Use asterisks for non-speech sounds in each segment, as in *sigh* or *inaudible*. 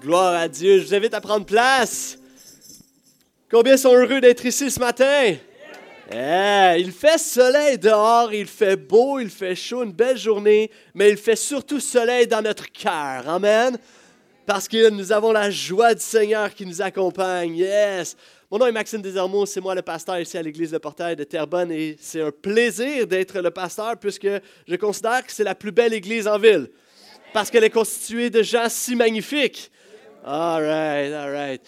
Gloire à Dieu. Je vous invite à prendre place. Combien sont heureux d'être ici ce matin? Eh, il fait soleil dehors, il fait beau, il fait chaud, une belle journée, mais il fait surtout soleil dans notre cœur. Amen. Parce que nous avons la joie du Seigneur qui nous accompagne. Yes. Mon nom est Maxime Desormeaux, c'est moi le pasteur ici à l'église de Portail de Terrebonne et c'est un plaisir d'être le pasteur puisque je considère que c'est la plus belle église en ville parce qu'elle est constituée de gens si magnifiques. All right, all right.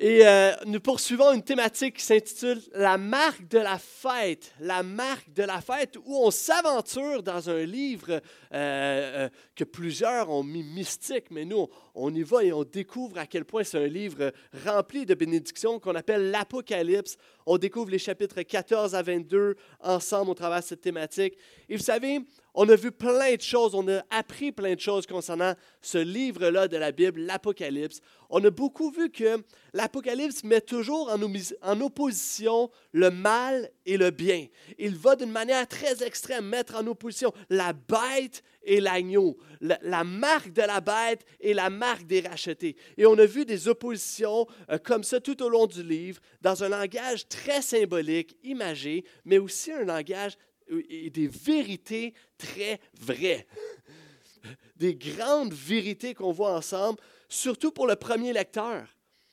Et euh, nous poursuivons une thématique qui s'intitule La marque de la fête. La marque de la fête, où on s'aventure dans un livre euh, euh, que plusieurs ont mis mystique, mais nous, on, y va et on découvre à quel point c'est un livre rempli de bénédictions qu'on appelle l'Apocalypse. On découvre les chapitres 14 à 22 ensemble au travers de cette thématique. Et vous savez, on a vu plein de choses, on a appris plein de choses concernant ce livre-là de la Bible, l'Apocalypse. On a beaucoup vu que l'Apocalypse met toujours en, opposition le mal et le bien. Il va d'une manière très extrême mettre en opposition la bête et l'agneau, la, marque de la bête et la marque des rachetés. Et on a vu des oppositions euh, comme ça tout au long du livre, dans un langage très symbolique, imagé, mais aussi un langage des vérités très vraies. Des grandes vérités qu'on voit ensemble, surtout pour le premier lecteur.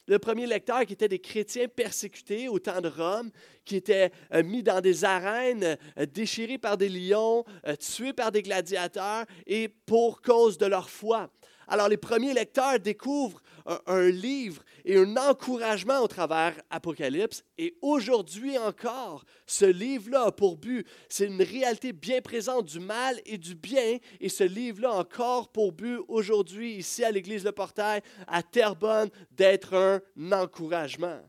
Le premier lecteur qui était des chrétiens persécutés au temps de Rome, qui étaient euh, mis dans des arènes, euh, déchirés par des lions, euh, tués par des gladiateurs et pour cause de leur foi. Alors les premiers lecteurs découvrent un, livre et un encouragement au travers Apocalypse. Et aujourd'hui encore, ce livre-là a pour but, c'est une réalité bien présente du mal et du bien. Et ce livre-là a encore pour but aujourd'hui, ici à l'Église Le Portail, à Terrebonne, d'être un encouragement.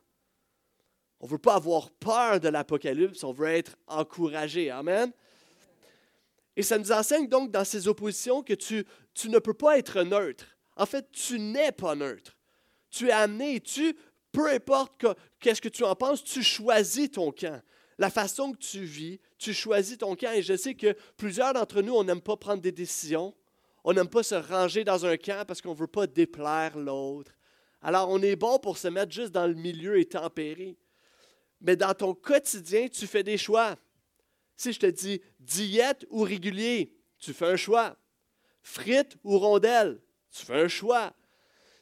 On ne veut pas avoir peur de l'Apocalypse, on veut être encouragé. Amen. Et ça nous enseigne donc dans ces oppositions que tu, ne peux pas être neutre. En fait, tu n'es pas neutre. Tu es amené, tu, peu importe qu'est-ce que tu en penses, tu choisis ton camp. La façon que tu vis, tu choisis ton camp. Et je sais que plusieurs d'entre nous, on n'aime pas prendre des décisions. On n'aime pas se ranger dans un camp parce qu'on ne veut pas déplaire l'autre. Alors, on est bon pour se mettre juste dans le milieu et tempérer. Mais dans ton quotidien, tu fais des choix. Si je te dis diète ou régulier, tu fais un choix. Frites ou rondelles, tu fais un choix.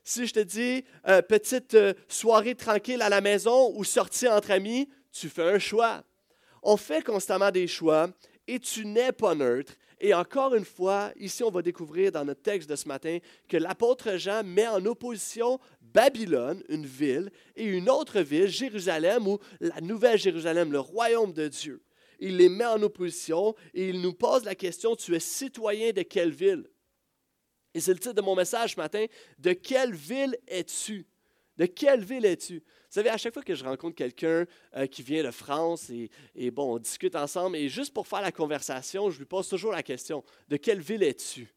Si je te dis euh, petite euh, soirée tranquille à la maison ou sortie entre amis, tu fais un choix. On fait constamment des choix et tu n'es pas neutre. Et encore une fois, ici, on va découvrir dans notre texte de ce matin que l'apôtre Jean met en opposition Babylone, une ville, et une autre ville, Jérusalem, ou la nouvelle Jérusalem, le royaume de Dieu. Il les met en opposition et il nous pose la question, tu es citoyen de quelle ville? Et c'est le titre de mon message ce matin. De quelle ville es-tu? De quelle ville es-tu? Vous savez, à chaque fois que je rencontre quelqu'un euh, qui vient de France et, et, bon, on discute ensemble, et juste pour faire la conversation, je lui pose toujours la question De quelle ville es-tu?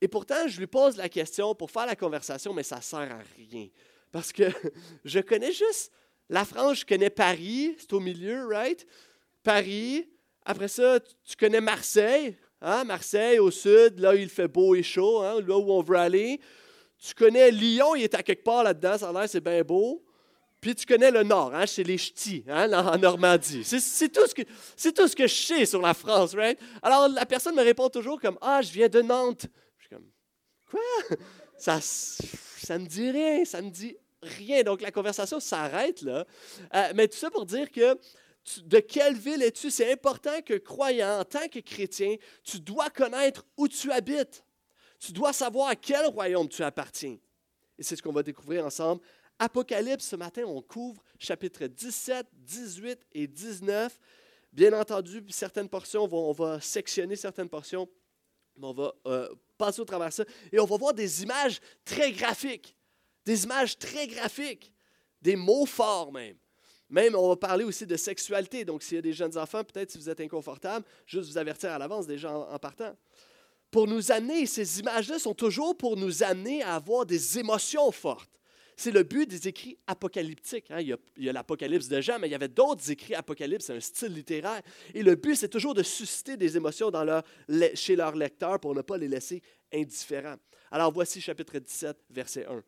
Et pourtant, je lui pose la question pour faire la conversation, mais ça ne sert à rien. Parce que *laughs* je connais juste la France, je connais Paris, c'est au milieu, right? Paris. Après ça, tu connais Marseille. Hein? Marseille, au sud, là, il fait beau et chaud, hein? là où on veut aller. Tu connais Lyon, il est à quelque part là-dedans, ça a l'air, c'est bien beau. Puis tu connais le nord, hein? c'est les ch'tis, hein? en Normandie. C'est tout, ce que, tout je sais sur la France, right? Alors la personne me répond toujours comme Ah, je viens de Nantes. Je suis comme Quoi? Ça, ça me dit rien, ça me dit rien. Donc la conversation s'arrête là. Euh, mais tout ça pour dire que de quelle ville es-tu? C'est important que croyant, en tant que chrétien, tu dois connaître où tu habites. Tu dois savoir à quel royaume tu appartiens. Et c'est ce qu'on va découvrir ensemble. Apocalypse, ce matin, on couvre chapitres 17, 18 et 19. Bien entendu, certaines portions, on va, sectionner certaines portions, mais on va euh, passer au travers ça. Et on va voir des images très graphiques. Des images très graphiques. Des mots forts même. Même, on va parler aussi de sexualité. Donc, s'il y a des jeunes enfants, peut-être si vous êtes inconfortable, juste vous avertir à l'avance déjà en, partant. Pour nous amener, ces images-là sont toujours pour nous amener à avoir des émotions fortes. C'est le but des écrits apocalyptiques. Hein. Il y a, l'Apocalypse de Jean, mais il y avait d'autres écrits apocalypses, c'est un style littéraire. Et le but, c'est toujours de susciter des émotions leur, chez leurs lecteurs pour ne pas les laisser indifférents. Alors voici chapitre 17, verset 1.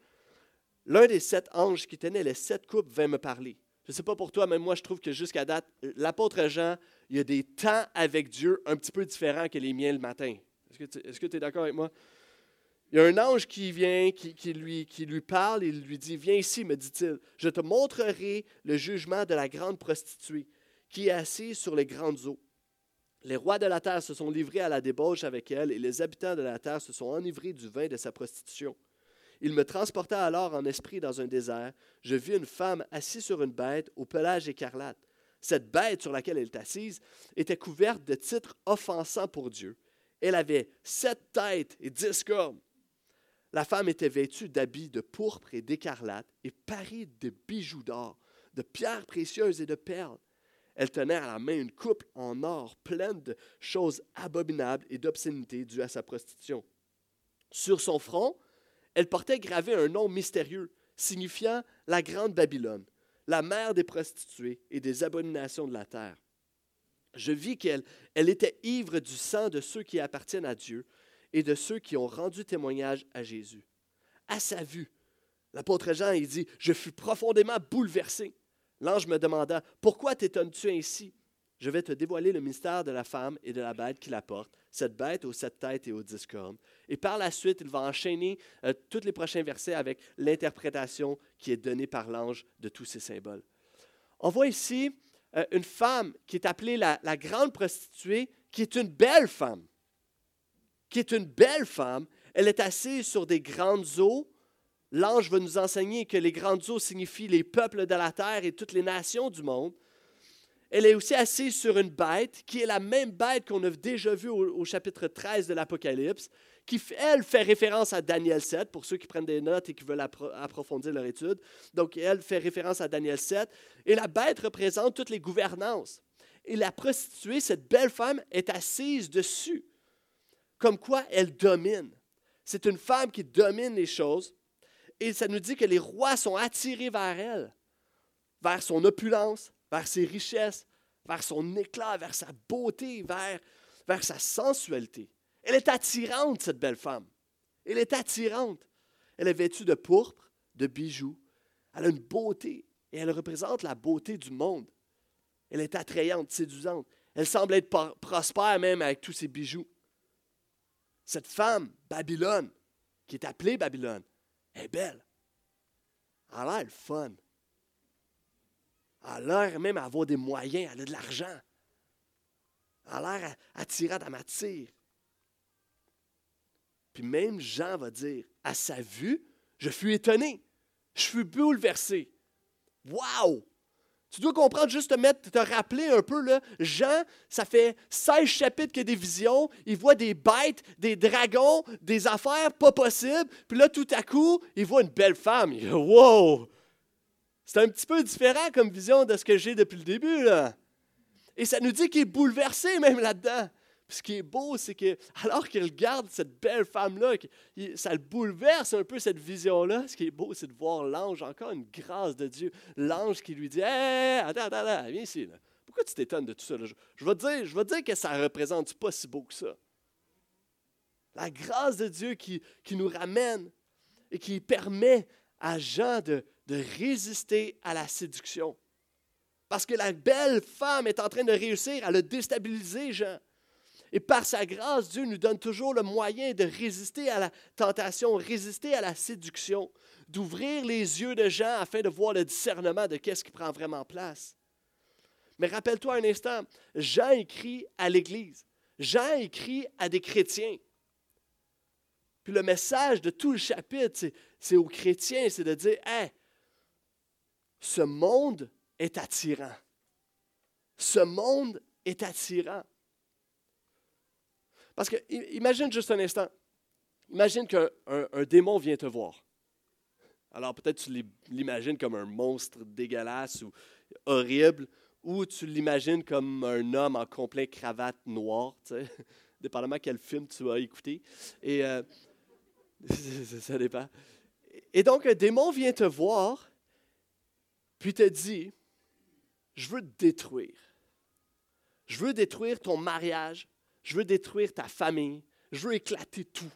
L'un des sept anges qui tenait les sept coupes vint me parler. Je ne sais pas pour toi, mais moi, je trouve que jusqu'à date, l'apôtre Jean, il y a des temps avec Dieu un petit peu différents que les miens le matin. Est-ce que tu es d'accord avec moi? Il y a un ange qui vient, qui, lui, qui lui parle, il lui dit, viens ici, me dit-il, je te montrerai le jugement de la grande prostituée qui est assise sur les grandes eaux. Les rois de la terre se sont livrés à la débauche avec elle, et les habitants de la terre se sont enivrés du vin de sa prostitution. Il me transporta alors en esprit dans un désert. Je vis une femme assise sur une bête au pelage écarlate. Cette bête sur laquelle elle est assise était couverte de titres offensants pour Dieu. Elle avait sept têtes et dix cornes. La femme était vêtue d'habits de pourpre et d'écarlate et parée de bijoux d'or, de pierres précieuses et de perles. Elle tenait à la main une coupe en or pleine de choses abominables et d'obscénités dues à sa prostitution. Sur son front, elle portait gravé un nom mystérieux, signifiant la Grande Babylone, la mère des prostituées et des abominations de la terre. Je vis qu'elle elle était ivre du sang de ceux qui appartiennent à Dieu et de ceux qui ont rendu témoignage à Jésus. À sa vue, l'apôtre Jean, dit, je fus profondément bouleversé. L'ange me demanda, pourquoi t'étonnes-tu ainsi? Je vais te dévoiler le mystère de la femme et de la bête qui la porte, cette bête aux sept têtes et aux dix cornes. Et par la suite, il va enchaîner euh, tous les prochains versets avec l'interprétation qui est donnée par l'ange de tous ces symboles. On voit ici euh, une femme qui est appelée la, grande prostituée, qui est une belle femme. Qui est une belle femme. Elle est assise sur des grandes eaux L'ange va nous enseigner que les grandes eaux signifient les peuples de la terre et toutes les nations du monde. Elle est aussi assise sur une bête qui est la même bête qu'on a déjà vue au, chapitre 13 de l'Apocalypse, qui, elle, fait référence à Daniel 7, pour ceux qui prennent des notes et qui veulent approfondir leur étude. Donc, elle fait référence à Daniel 7. Et la bête représente toutes les gouvernances. Et la prostituée, cette belle femme, est assise dessus, comme quoi elle domine. C'est une femme qui domine les choses. Et ça nous dit que les rois sont attirés vers elle, vers son opulence, vers ses richesses, vers son éclat, vers sa beauté, vers, sa sensualité. Elle est attirante, cette belle femme. Elle est attirante. Elle est vêtue de pourpre, de bijoux. Elle a une beauté et elle représente la beauté du monde. Elle est attrayante, séduisante. Elle semble être prospère même avec tous ses bijoux. Cette femme, Babylone, qui est appelée Babylone, est belle. Elle a l'air fun. Elle a l'air même avoir des moyens, elle a de l'argent. Elle a l'air attirante, elle m'attire. Puis même Jean va dire, à sa vue, je fus étonné, je fus bouleversé. Wow! Tu dois comprendre, juste te te rappeler un peu, là, Jean, ça fait 16 chapitres qu'il y a des visions, il voit des bêtes, des dragons, des affaires pas possibles, puis là, tout à coup, il voit une belle femme. Il wow! C'est un petit peu différent comme vision de ce que j'ai depuis le début, là. Et ça nous dit qu'il est bouleversé même là-dedans ce qui est beau, c'est que alors qu'il regarde cette belle femme-là, ça le bouleverse un peu cette vision-là. Ce qui est beau, c'est de voir l'ange, encore une grâce de Dieu. L'ange qui lui dit Hé, attends, attends, attends, viens ici. Pourquoi tu t'étonnes de tout ça? Je, vais dire, je dire que ça ne représente pas si beau que ça. La grâce de Dieu qui, qui nous ramène et qui permet à Jean de, de résister à la séduction. Parce que la belle femme est en train de réussir à le déstabiliser, Jean. Et par sa grâce, Dieu nous donne toujours le moyen de résister à la tentation, résister à la séduction, d'ouvrir les yeux de Jean afin de voir le discernement de qu'est-ce qui prend vraiment place. Mais rappelle-toi un instant, Jean écrit à l'Église. Jean écrit à des chrétiens. Puis le message de tout le chapitre, c'est aux chrétiens, c'est de dire, Hé, ce monde est attirant. Ce monde est attirant. Parce que, imagine juste un instant. Imagine qu'un démon vient te voir. Alors peut-être tu l'imagines comme un monstre dégueulasse ou horrible, ou tu l'imagines comme un homme en complet cravate noire, *laughs* dépendamment quel film tu vas écouter. Et euh, *laughs* ça dépend. Et donc un démon vient te voir, puis te dit, je veux te détruire. Je veux détruire ton mariage, je veux détruire ta famille. Je veux éclater tout.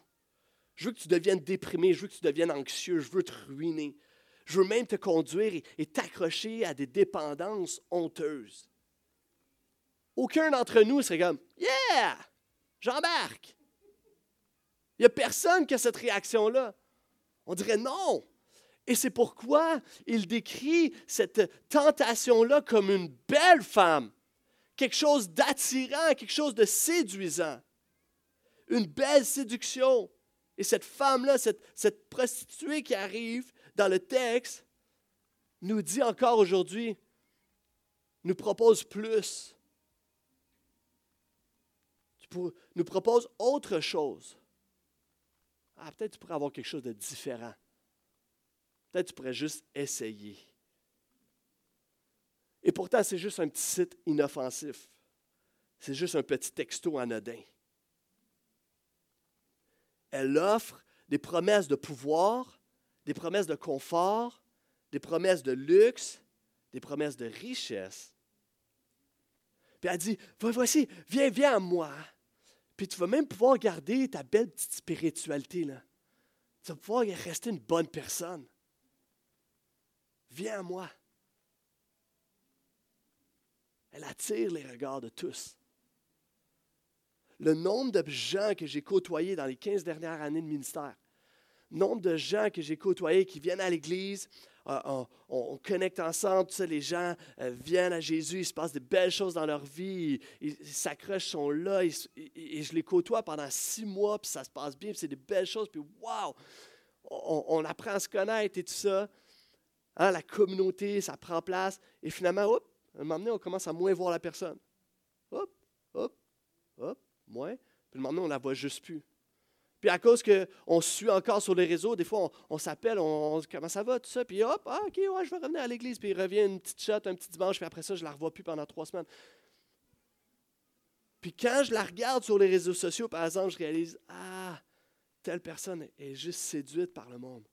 Je veux que tu deviennes déprimé. Je veux que tu deviennes anxieux. Je veux te ruiner. Je veux même te conduire et t'accrocher à des dépendances honteuses. Aucun d'entre nous serait comme Yeah, j'embarque. Il n'y a personne qui a cette réaction-là. On dirait non. Et c'est pourquoi il décrit cette tentation-là comme une belle femme, quelque chose d'attirant, quelque chose de séduisant, une belle séduction. Et cette femme-là, cette, prostituée qui arrive dans le texte, nous dit encore aujourd'hui, nous propose plus, nous propose autre chose. Ah, peut-être tu pourrais avoir quelque chose de différent. Peut-être tu pourrais juste essayer. Et pourtant, c'est juste un petit site inoffensif. C'est juste un petit texto anodin. Elle offre des promesses de pouvoir, des promesses de confort, des promesses de luxe, des promesses de richesse. Puis elle dit, voici, viens, viens à moi. Puis tu vas même pouvoir garder ta belle petite spiritualité. Là. Tu vas pouvoir rester une bonne personne. Viens à moi. Elle attire les regards de tous. Le nombre de gens que j'ai côtoyés dans les 15 dernières années de ministère, nombre de gens que j'ai côtoyés qui viennent à l'Église, euh, on, connecte ensemble, tout ça, les gens euh, viennent à Jésus, il se passe de belles choses dans leur vie, ils s'accrochent, sont là, et je les côtoie pendant six mois, puis ça se passe bien, puis c'est des belles choses, puis waouh, on, apprend à se connaître et tout ça. Hein, la communauté, ça prend place. Et finalement, hop, à un moment donné, on commence à moins voir la personne. Hop, hop, hop, moins. Puis le moment donné, on ne la voit juste plus. Puis à cause qu'on suit encore sur les réseaux, des fois, on, s'appelle, on, dit comment ça va, tout ça? Puis hop, ah, OK, ouais, je vais revenir à l'église. Puis il revient une petite shot, un petit dimanche, puis après ça, je ne la revois plus pendant trois semaines. Puis quand je la regarde sur les réseaux sociaux, par exemple, je réalise, ah, telle personne est juste séduite par le monde.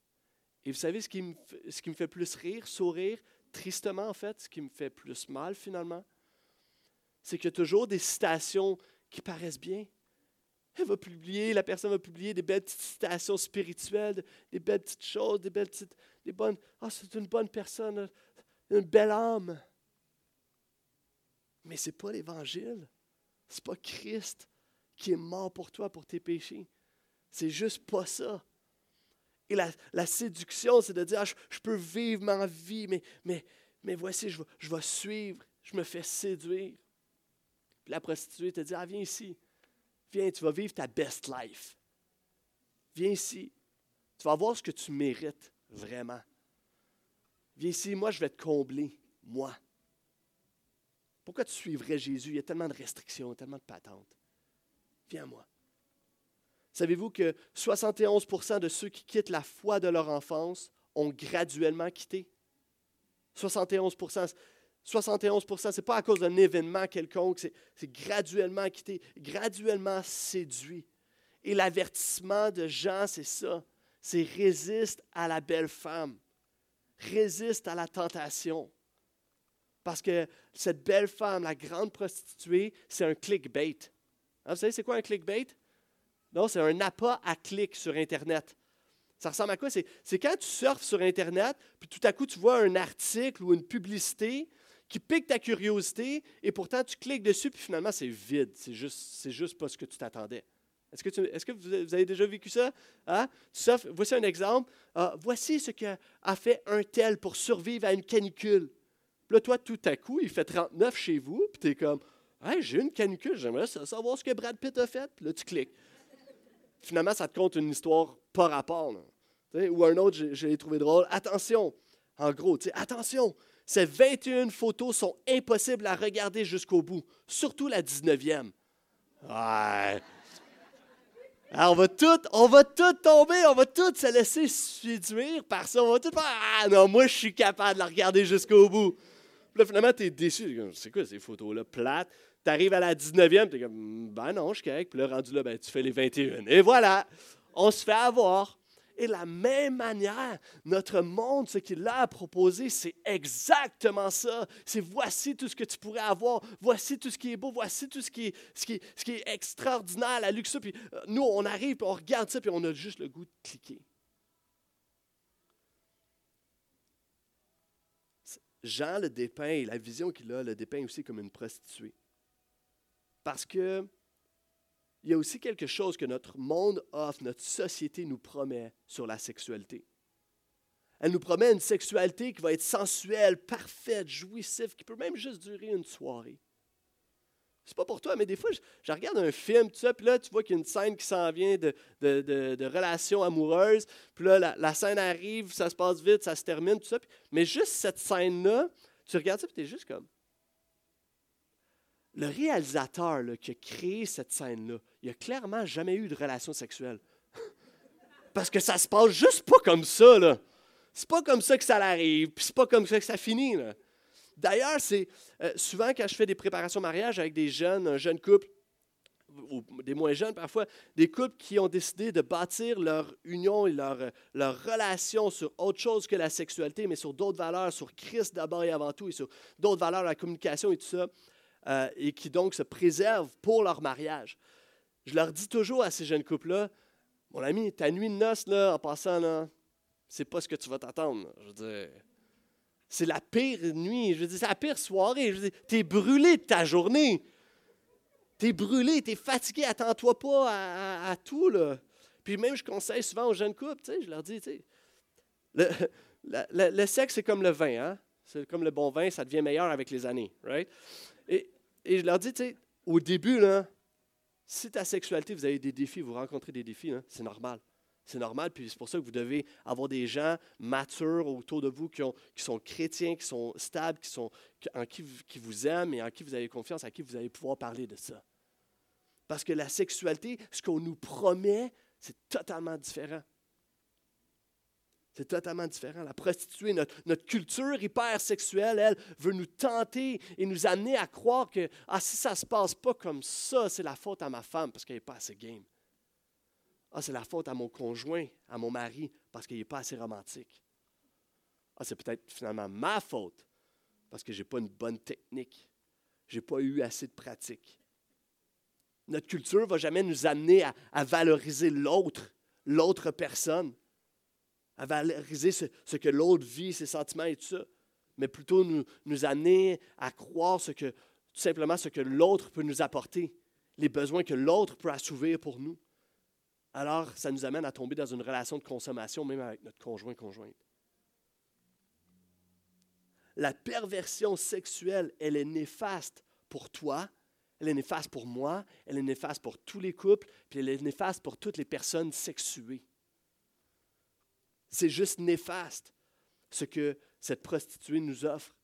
Et vous savez ce qui, me, ce qui me fait plus rire, sourire, tristement en fait, ce qui me fait plus mal finalement, c'est qu'il y a toujours des citations qui paraissent bien. Elle va publier, la personne va publier des belles petites citations spirituelles, des belles petites choses, des belles petites, des bonnes. Ah, c'est une bonne personne, une belle âme. Mais ce n'est pas l'Évangile. Ce n'est pas Christ qui est mort pour toi, pour tes péchés. C'est juste pas ça. Et la, séduction, c'est de dire, ah, je, peux vivre ma vie, mais, mais, voici, je vais, je vais suivre, je me fais séduire. Puis la prostituée te dit, ah, viens ici, viens, tu vas vivre ta best life. Viens ici, tu vas voir ce que tu mérites vraiment. Viens ici, moi, je vais te combler, moi. Pourquoi tu suivrais Jésus? Il y a tellement de restrictions, tellement de patentes. Viens à moi. Savez-vous que 71% de ceux qui quittent la foi de leur enfance ont graduellement quitté? 71 71 ce n'est pas à cause d'un événement quelconque, c'est graduellement quitté, graduellement séduit. Et l'avertissement de Jean, c'est ça, c'est résiste à la belle femme, résiste à la tentation. Parce que cette belle femme, la grande prostituée, c'est un clickbait. Hein, vous savez, c'est quoi un clickbait? Non, c'est un appât à clic sur Internet. Ça ressemble à quoi? C'est, quand tu surfes sur Internet, puis tout à coup, tu vois un article ou une publicité qui pique ta curiosité, et pourtant, tu cliques dessus, puis finalement, c'est vide. C'est juste, juste pas ce que tu t'attendais. Est-ce que, que, vous avez déjà vécu ça? Hein? voici un exemple. Ah, voici ce qu'a fait un tel pour survivre à une canicule. Là, toi, tout à coup, il fait 39 chez vous, puis tu es comme, hey, j'ai une canicule, j'aimerais savoir ce que Brad Pitt a fait. Puis là, tu cliques finalement, ça te compte une histoire pas rapport. Ou un autre, je, l'ai trouvé drôle. Attention, en gros, attention, ces 21 photos sont impossibles à regarder jusqu'au bout, surtout la 19e. Ouais. Alors, on va tout, on va tout tomber, on va tout se laisser séduire par ça. On va tout faire Ah non, moi je suis capable de la regarder jusqu'au bout. Là, finalement, tu es déçu. C'est quoi ces photos-là plates? Tu arrives à la 19e, tu es comme, ben non, je suis correct. Puis là, rendu là, ben, tu fais les 21. Et voilà, on se fait avoir. Et de la même manière, notre monde, ce qu'il a à proposer, c'est exactement ça. C'est voici tout ce que tu pourrais avoir, voici tout ce qui est beau, voici tout ce qui est, extraordinaire, la luxe. Puis euh, nous, on arrive, puis on regarde ça, puis on a juste le goût de cliquer. Jean le dépeint, la vision qu'il a, le dépeint aussi comme une prostituée. Parce que il y a aussi quelque chose que notre monde offre, notre société nous promet sur la sexualité. Elle nous promet une sexualité qui va être sensuelle, parfaite, jouissive, qui peut même juste durer une soirée. C'est pas pour toi, mais des fois, je, regarde un film, tout ça, puis là, tu vois qu'il y a une scène qui s'en vient de, relations amoureuses, puis là, la, scène arrive, ça se passe vite, ça se termine, tout ça, mais juste cette scène-là, tu regardes ça, puis tu es juste comme. Le réalisateur qui a créé cette scène-là, il a clairement jamais eu de relation sexuelle. *laughs* Parce que ça se passe juste pas comme ça, là. C'est pas comme ça que ça arrive, puis c'est pas comme ça que ça finit. D'ailleurs, c'est euh, souvent quand je fais des préparations mariage avec des jeunes, un jeune couple, ou des moins jeunes parfois, des couples qui ont décidé de bâtir leur union et leur, leur relation sur autre chose que la sexualité, mais sur d'autres valeurs, sur Christ d'abord et avant tout, et sur d'autres valeurs, la communication et tout ça, euh, et qui donc se préservent pour leur mariage. Je leur dis toujours à ces jeunes couples-là, mon ami, ta nuit de noces, là, en passant, là, c'est pas ce que tu vas t'attendre. Je c'est la pire nuit, je veux dire, c'est la pire soirée. Je veux dire, t'es brûlé de ta journée. T'es brûlé, t'es fatigué, attends-toi pas à, tout, là. Puis même, je conseille souvent aux jeunes couples, tu sais, je leur dis, tu sais, le, *laughs* le, sexe, c'est comme le vin, hein? C'est comme le bon vin, ça devient meilleur avec les années, right? Et, je leur dis, tu sais, au début, si ta sexualité, vous avez des défis, vous rencontrez des défis, hein, c'est normal. C'est normal, puis c'est pour ça que vous devez avoir des gens matures autour de vous qui, ont, qui sont chrétiens, qui sont stables, qui, sont, en qui vous aiment et en qui vous avez confiance, à qui vous allez pouvoir parler de ça. Parce que la sexualité, ce qu'on nous promet, c'est totalement différent. C'est totalement différent. La prostituée, notre, notre, culture hyper sexuelle, elle, veut nous tenter et nous amener à croire que ah, si ça ne se passe pas comme ça, c'est la faute à ma femme parce qu'elle n'est pas assez game. Ah, c'est la faute à mon conjoint, à mon mari, parce qu'il n'est pas assez romantique. Ah, c'est peut-être finalement ma faute, parce que je n'ai pas une bonne technique. Je n'ai pas eu assez de pratique. Notre culture ne va jamais nous amener à, valoriser l'autre, l'autre personne, à valoriser ce, que l'autre vit, ses sentiments et tout ça, mais plutôt nous, nous amener à croire tout simplement ce que l'autre peut nous apporter, les besoins que l'autre peut assouvir pour nous alors ça nous amène à tomber dans une relation de consommation, même avec notre conjoint-conjointe. La perversion sexuelle, elle est néfaste pour toi, elle est néfaste pour moi, elle est néfaste pour tous les couples, puis elle est néfaste pour toutes les personnes sexuées. C'est juste néfaste ce que cette prostituée nous offre.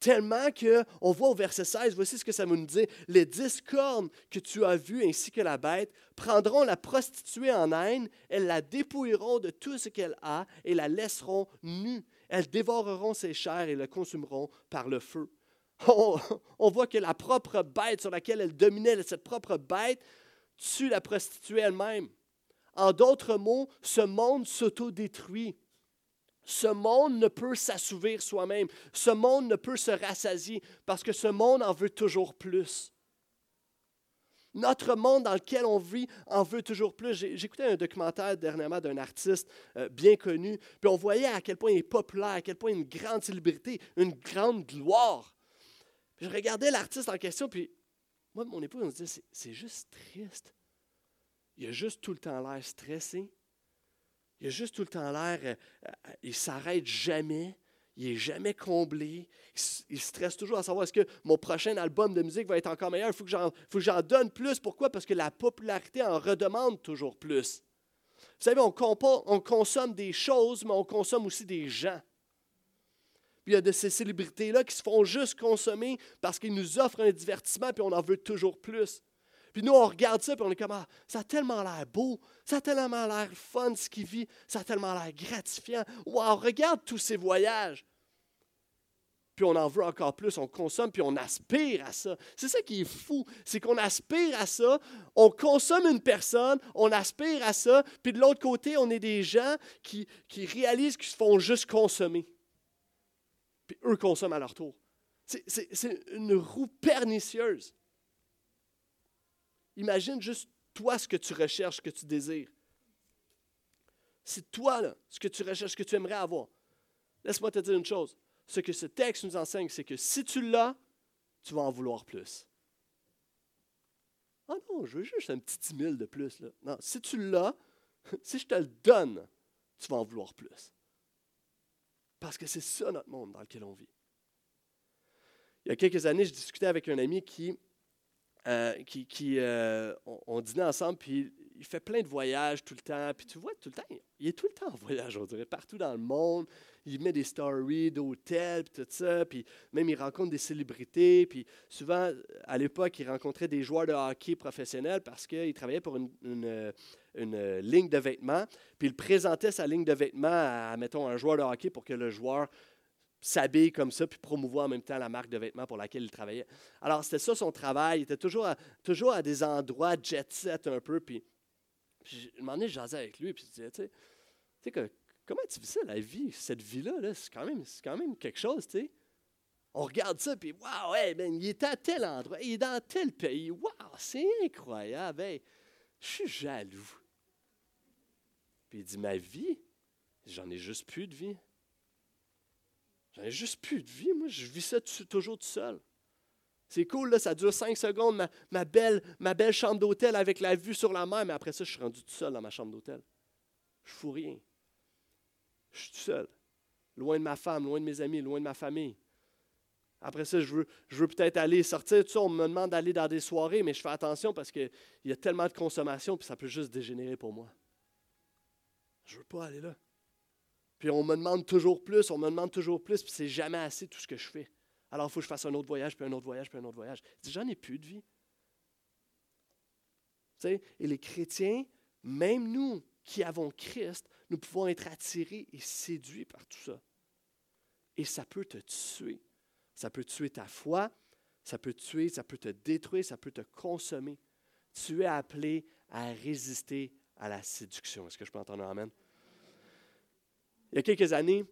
Tellement qu'on voit au verset 16, voici ce que ça nous dit. Les dix cornes que tu as vues ainsi que la bête prendront la prostituée en haine, elles la dépouilleront de tout ce qu'elle a et la laisseront nue. Elles dévoreront ses chairs et le consumeront par le feu. On, on voit que la propre bête sur laquelle elle dominait, cette propre bête, tue la prostituée elle-même. En d'autres mots, ce monde s'autodétruit. Ce monde ne peut s'assouvir soi-même. Ce monde ne peut se rassasier parce que ce monde en veut toujours plus. Notre monde dans lequel on vit en veut toujours plus. J'écoutais un documentaire dernièrement d'un artiste euh, bien connu, puis on voyait à quel point il est populaire, à quel point il a une grande célébrité, une grande gloire. Je regardais l'artiste en question, puis moi, mon épouse, on se disait, c'est juste triste. Il a juste tout le temps l'air stressé. Il a juste tout le temps l'air, euh, euh, il s'arrête jamais, il n'est jamais comblé, il, stresse toujours à savoir est-ce que mon prochain album de musique va être encore meilleur, il faut que j'en donne plus. Pourquoi? Parce que la popularité en redemande toujours plus. Vous savez, on, on consomme des choses, mais on consomme aussi des gens. Puis il y a de ces célébrités-là qui se font juste consommer parce qu'ils nous offrent un divertissement, puis on en veut toujours plus. Puis nous, on regarde ça, puis on est comme, ah, ça a tellement l'air beau, ça a tellement l'air fun ce qu'il vit, ça a tellement l'air gratifiant. Wow, regarde tous ces voyages. Puis on en veut encore plus, on consomme, puis on aspire à ça. C'est ça qui est fou, c'est qu'on aspire à ça, on consomme une personne, on aspire à ça, puis de l'autre côté, on est des gens qui, qui réalisent qu'ils se font juste consommer. Puis eux consomment à leur tour. C'est une roue pernicieuse. Imagine juste toi ce que tu recherches, ce que tu désires. C'est toi, là, ce que tu recherches, ce que tu aimerais avoir. Laisse-moi te dire une chose. ce que ce texte nous enseigne, c'est que si tu l'as, tu vas en vouloir plus. Ah non, je veux juste un petit 10 000 de plus. Là. Non, si tu l'as, *laughs* si je te le donne, tu vas en vouloir plus. Parce que c'est ça notre monde dans lequel on vit. Il y a quelques années, je discutais avec un ami qui, euh, qui, qui euh, on, dînait ensemble, puis il fait plein de voyages tout le temps. Puis tu vois, tout le temps, il est tout le temps en voyage, on dirait, partout dans le monde. Il met des stories d'hôtels, puis tout ça. Puis même, il rencontre des célébrités. Puis souvent, à l'époque, il rencontrait des joueurs de hockey professionnels parce qu'il travaillait pour une, une, ligne de vêtements. Puis il présentait sa ligne de vêtements à, mettons, un joueur de hockey pour que le joueur s'habille comme ça, puis promouvoir en même temps la marque de vêtements pour laquelle il travaillait. Alors, c'était ça son travail. Il était toujours à, toujours à des endroits jet set un peu. Puis, puis un moment donné, je jasais avec lui, puis je disais, tu sais, comment tu vis ça, la vie, cette vie-là, -là, c'est quand, même, quand même quelque chose, tu sais. On regarde ça, puis waouh, ouais, ben, il est à tel endroit, il est dans tel pays. Waouh, c'est incroyable. je suis jaloux. Puis il dit, ma vie, j'en ai juste plus de vie. J'en ai juste plus de vie. Moi, je vis ça toujours tout seul. C'est cool, là, ça dure cinq secondes, ma, belle, chambre d'hôtel avec la vue sur la mer, mais après ça, je suis rendu tout seul dans ma chambre d'hôtel. Je fous rien. Je suis tout seul. Loin de ma femme, loin de mes amis, loin de ma famille. Après ça, je veux, peut-être aller sortir. Tout on me demande d'aller dans des soirées, mais je fais attention parce qu'il y a tellement de consommation, puis ça peut juste dégénérer pour moi. Je ne veux pas aller là. Puis on me demande toujours plus, on me demande toujours plus, puis c'est jamais assez tout ce que je fais. Alors il faut que je fasse un autre voyage, puis un autre voyage, puis un autre voyage. J'en ai plus de vie. et les chrétiens, même nous qui avons Christ, nous pouvons être attirés et séduits par tout ça. Et ça peut te tuer. Ça peut tuer ta foi, ça peut te tuer, ça peut te détruire, ça peut te consommer. Tu es appelé à résister à la séduction. Est-ce que je peux entendre un amen? Il y a quelques années,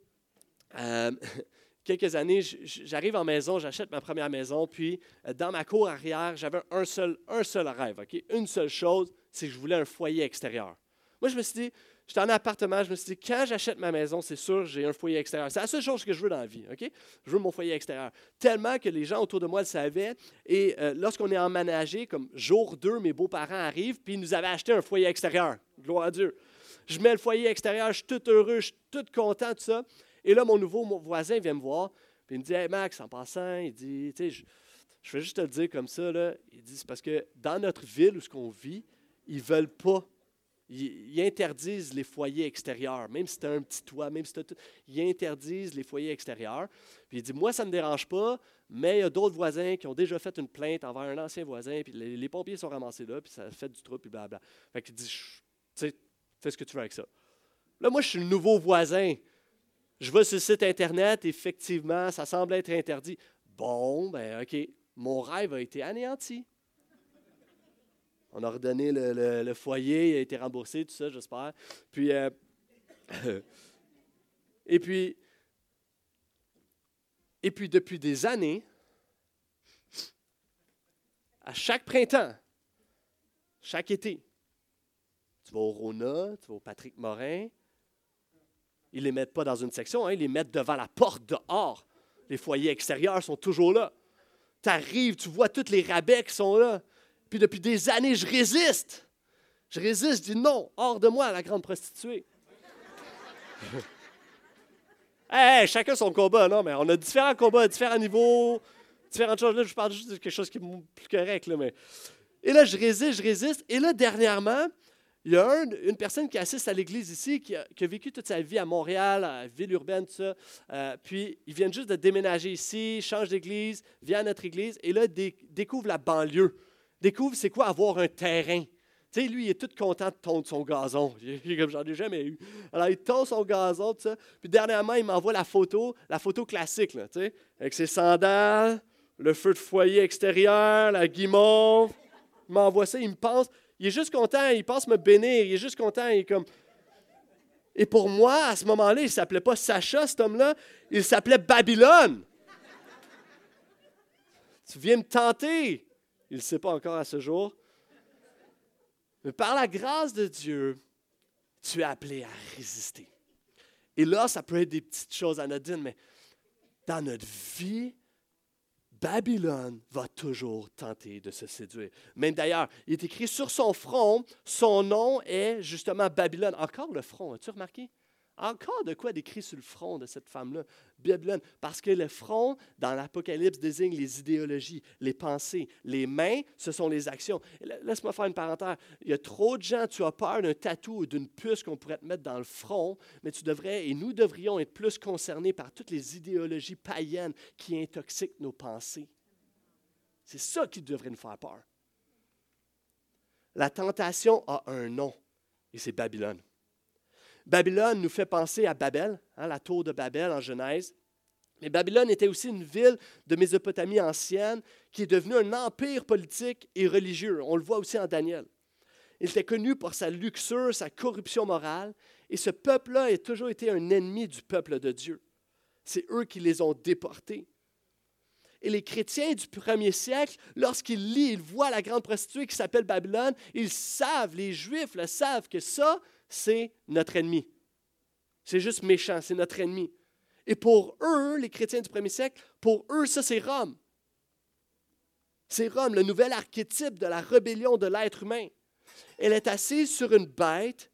euh, *laughs* quelques années, j'arrive en maison, j'achète ma première maison, puis euh, dans ma cour arrière, j'avais un seul, un seul rêve, une seule chose, c'est que je voulais un foyer extérieur. Moi, je me suis dit, j'étais en appartement, je me suis dit, quand j'achète ma maison, c'est sûr, j'ai un foyer extérieur. C'est la seule chose que je veux dans la vie, OK? Je veux mon foyer extérieur. Tellement que les gens autour de moi le savaient. Et euh, lorsqu'on est emménagé, comme jour 2, mes beaux-parents arrivent, puis ils nous avaient acheté un foyer extérieur. Gloire à Dieu je mets le foyer extérieur, je suis tout heureux, je suis tout content, tout ça. Et là, mon nouveau voisin vient me voir, puis il me dit Hey Max, en passant, il dit, tu sais, je, vais juste te le dire comme ça, là. Il dit C'est parce que dans notre ville où ce qu'on vit, ils ne veulent pas. Ils, interdisent les foyers extérieurs, même si tu as un petit toit, même si tu tout. Ils interdisent les foyers extérieurs. Puis il dit Moi, ça ne me dérange pas, mais il y a d'autres voisins qui ont déjà fait une plainte envers un ancien voisin, puis les, pompiers sont ramassés là, puis ça fait du trou, puis blablabla. Fait qu'il dit Tu sais, Fais ce que tu veux avec ça. Là, moi, je suis le nouveau voisin. Je vais sur le site Internet, effectivement, ça semble être interdit. Bon, ben OK, mon rêve a été anéanti. On a redonné le, foyer, il a été remboursé, tout ça, j'espère. Puis, euh, *coughs* et puis, et puis depuis des années, à chaque printemps, chaque été, tu vas au Rona, tu vas au Patrick Morin. Ils ne les mettent pas dans une section, hein, ils les mettent devant la porte dehors. Les foyers extérieurs sont toujours là. Tu arrives, tu vois tous les rabais qui sont là. Puis depuis des années, je résiste. Je résiste, je dis non, hors de moi, la grande prostituée. *laughs* hey, chacun son combat, non, mais on a différents combats, différents niveaux, différentes choses. Là, je parle juste de quelque chose qui est plus correct. Là, mais... Et là, je résiste, je résiste. Et là, dernièrement, il y a une personne qui assiste à l'église ici, qui a, vécu toute sa vie à Montréal, à ville urbaine, tout ça. Euh, puis, il vient juste de déménager ici, change d'église, vient à notre église, et là, découvre la banlieue. Découvre c'est quoi avoir un terrain. Tu sais, lui, il est tout content de tondre son gazon. *laughs* Comme j'en ai jamais eu. Alors, il tond son gazon, tout ça. Puis, dernièrement, il m'envoie la photo, la photo classique, là, tu sais, avec ses sandales, le feu de foyer extérieur, la guimauve. Il m'envoie ça, il me pense, il est juste content, il pense me bénir, il est juste content, il est comme... Et pour moi, à ce moment-là, il ne s'appelait pas Sacha, cet homme-là, il s'appelait Babylone. tu viens me tenter. Il ne sait pas encore à ce jour. Mais par la grâce de Dieu, tu es appelé à résister. Et là, ça peut être des petites choses anodines, mais dans notre vie, Babylone va toujours tenter de se séduire. Même d'ailleurs, il est écrit sur son front, son nom est justement Babylone. Encore le front, as-tu remarqué? Encore de quoi décrit sur le front de cette femme-là, Babylone. Parce que le front, dans l'Apocalypse, désigne les idéologies, les pensées. Les mains, ce sont les actions. Laisse-moi faire une parenthèse. Il y a trop de gens, tu as peur d'un tatou ou d'une puce qu'on pourrait te mettre dans le front, mais tu devrais, et nous devrions être plus concernés par toutes les idéologies païennes qui intoxiquent nos pensées. C'est ça qui devrait nous faire peur. La tentation a un nom, et c'est Babylone. Babylone nous fait penser à Babel, hein, la tour de Babel en Genèse. Mais Babylone était aussi une ville de Mésopotamie ancienne qui est devenue un empire politique et religieux. On le voit aussi en Daniel. Il était connu pour sa luxure, sa corruption morale, et ce peuple-là a toujours été un ennemi du peuple de Dieu. C'est eux qui les ont déportés. Et les chrétiens du premier siècle, lorsqu'ils lisent, ils voient la grande prostituée qui s'appelle Babylone, ils savent, les Juifs le savent, que ça, c'est notre ennemi. C'est juste méchant, c'est notre ennemi. Et pour eux, les chrétiens du premier siècle, pour eux, ça, c'est Rome. C'est Rome, le nouvel archétype de la rébellion de l'être humain. Elle est assise sur une bête,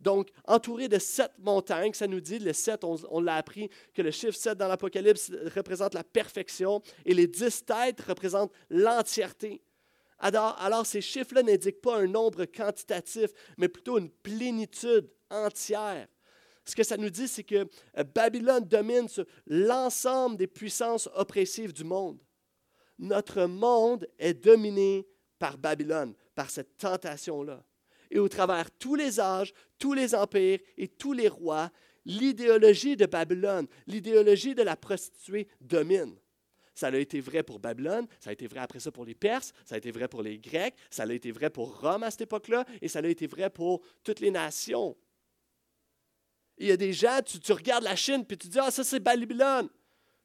donc entourée de sept montagnes. Ça nous dit, les sept, on, l'a appris, que le chiffre sept dans l'Apocalypse représente la perfection et les dix têtes représentent l'entièreté. Alors, ces chiffres-là n'indiquent pas un nombre quantitatif, mais plutôt une plénitude entière. Ce que ça nous dit, c'est que euh, Babylone domine l'ensemble des puissances oppressives du monde. Notre monde est dominé par Babylone, par cette tentation-là. Et au travers tous les âges, tous les empires et tous les rois, l'idéologie de Babylone, l'idéologie de la prostituée domine. Ça a été vrai pour Babylone, ça a été vrai après ça pour les Perses, ça a été vrai pour les Grecs, ça a été vrai pour Rome à cette époque-là, et ça a été vrai pour toutes les nations. Il y a des gens, tu, regardes la Chine, puis tu dis, ah, ça c'est Babylone.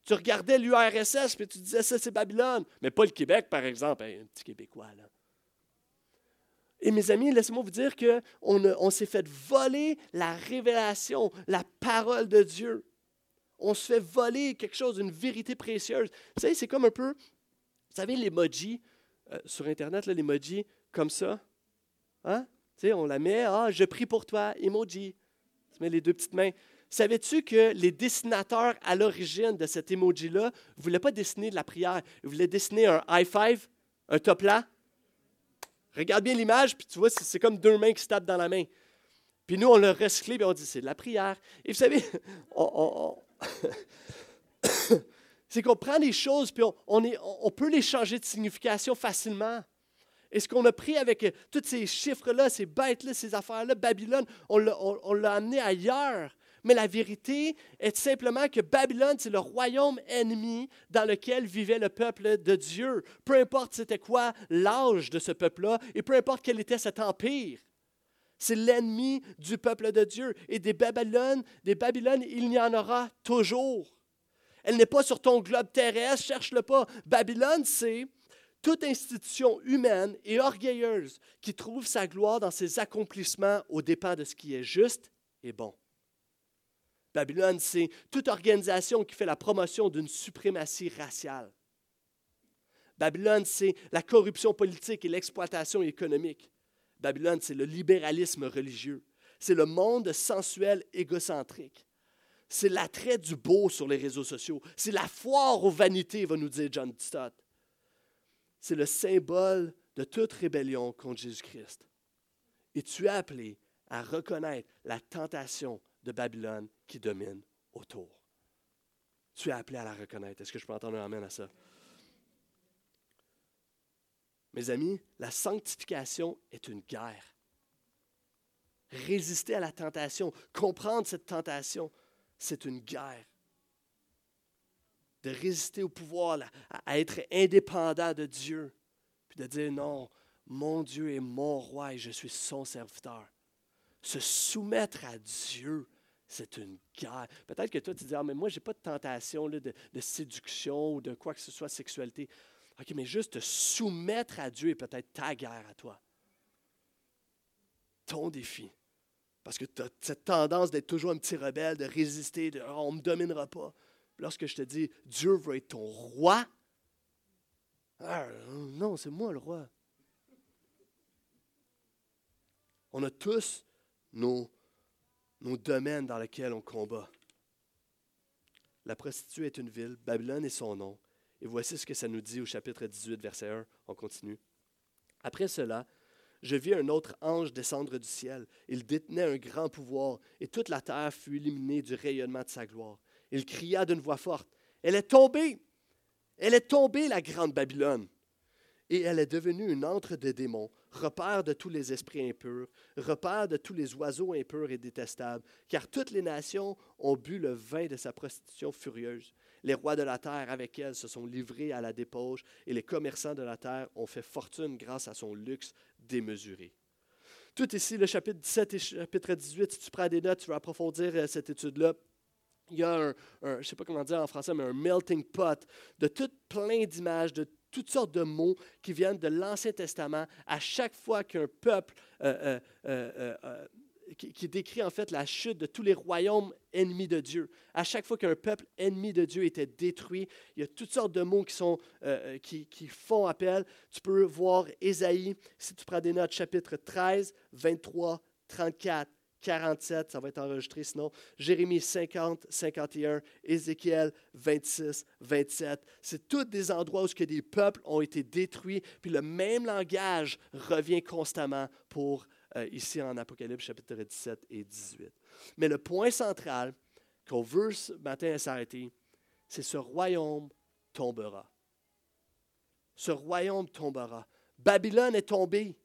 Tu regardais l'URSS, puis tu disais, ça c'est Babylone. Mais pas le Québec, par exemple. un petit Québécois, là. Et mes amis, laissez-moi vous dire qu'on on s'est fait voler la révélation, la parole de Dieu on se fait voler quelque chose, une vérité précieuse. Vous savez, c'est comme un peu, vous savez, l'emoji euh, sur Internet, l'emoji comme ça. Hein? Tu sais, on la met, ah, je prie pour toi, emoji. Tu mets les deux petites mains. Savais-tu que les dessinateurs à l'origine de cet emoji-là ne voulaient pas dessiner de la prière, ils voulaient dessiner un high five, un top là? Regarde bien l'image, puis tu vois, c'est comme deux mains qui se tapent dans la main. Puis nous, on l'a recyclé, puis on dit c'est de la prière. Et vous savez, *laughs* on, *coughs* c'est qu'on prend des choses, puis on, peut les changer de signification facilement. Et ce qu'on a pris avec euh, tous ces chiffres-là, ces bêtes-là, ces affaires-là, Babylone, on l'a amené ailleurs. Mais la vérité est simplement que Babylone, c'est le royaume ennemi dans lequel vivait le peuple de Dieu. Peu importe c'était quoi l'âge de ce peuple-là, et peu importe quel était cet empire. C'est l'ennemi du peuple de Dieu. Et des Babylones, des Babylones, il y en aura toujours. Elle n'est pas sur ton globe terrestre, cherche-le pas. Babylone, c'est toute institution humaine et orgueilleuse qui trouve sa gloire dans ses accomplissements au dépens de ce qui est juste et bon. Babylone, c'est toute organisation qui fait la promotion d'une suprématie raciale. Babylone, c'est la corruption politique et l'exploitation économique. Babylone, c'est le libéralisme religieux. C'est le monde sensuel égocentrique. C'est l'attrait du beau sur les réseaux sociaux. C'est la foire aux vanités, va nous dire John Stott. C'est le symbole de toute rébellion contre Jésus-Christ. Et tu es appelé à reconnaître la tentation de Babylone qui domine autour. Tu es appelé à la reconnaître. Est-ce que je peux entendre un amen à ça? Mes amis, la sanctification est une guerre. Résister à la tentation, comprendre cette tentation, c'est une guerre. De résister au pouvoir, à être indépendant de Dieu, puis de dire non, mon Dieu est mon roi et je suis son serviteur. Se soumettre à Dieu, c'est une guerre. Peut-être que toi, tu dis, ah, mais moi, je n'ai pas de tentation de, de, séduction ou de quoi que ce soit, sexualité. OK, mais juste te soumettre à Dieu est peut-être ta guerre à toi. Ton défi. Parce que tu as cette tendance d'être toujours un petit rebelle, de résister, de oh, on ne me dominera pas. Lorsque je te dis Dieu veut être ton roi, ah, non, c'est moi le roi. On a tous nos, nos domaines dans lesquels on combat. La prostituée est une ville, Babylone est son nom. Et voici ce que ça nous dit au chapitre 18, verset 1. On continue. Après cela, je vis un autre ange descendre du ciel. Il détenait un grand pouvoir, et toute la terre fut illuminée du rayonnement de sa gloire. Il cria d'une voix forte, Elle est tombée, elle est tombée, la grande Babylone, et elle est devenue une antre de démons, repère de tous les esprits impurs, repère de tous les oiseaux impurs et détestables, car toutes les nations ont bu le vin de sa prostitution furieuse. Les rois de la terre avec elle se sont livrés à la débauche, et les commerçants de la terre ont fait fortune grâce à son luxe démesuré. Tout ici, le chapitre 17 et chapitre 18, si tu prends des notes, tu vas approfondir euh, cette étude-là. Il y a un, je ne sais pas comment dire en français, mais un melting pot de tout plein d'images, de toutes sortes de mots qui viennent de l'Ancien Testament. À chaque fois qu'un peuple euh, euh, qui, décrit en fait la chute de tous les royaumes ennemis de Dieu. À chaque fois qu'un peuple ennemi de Dieu était détruit, il y a toutes sortes de mots qui, sont, euh, euh, qui, qui, font appel. Tu peux voir Ésaïe, si tu prends des notes, chapitre 13, 23, 34, 47, ça va être enregistré sinon. Jérémie 50, 51, Ézéchiel 26, 27. C'est tous des endroits où des peuples ont été détruits, puis le même langage revient constamment pour euh, ici en Apocalypse chapitre 17 et 18. Mais le point central qu'on veut ce matin s'arrêter, c'est ce royaume tombera. Ce royaume tombera. Babylone est tombée.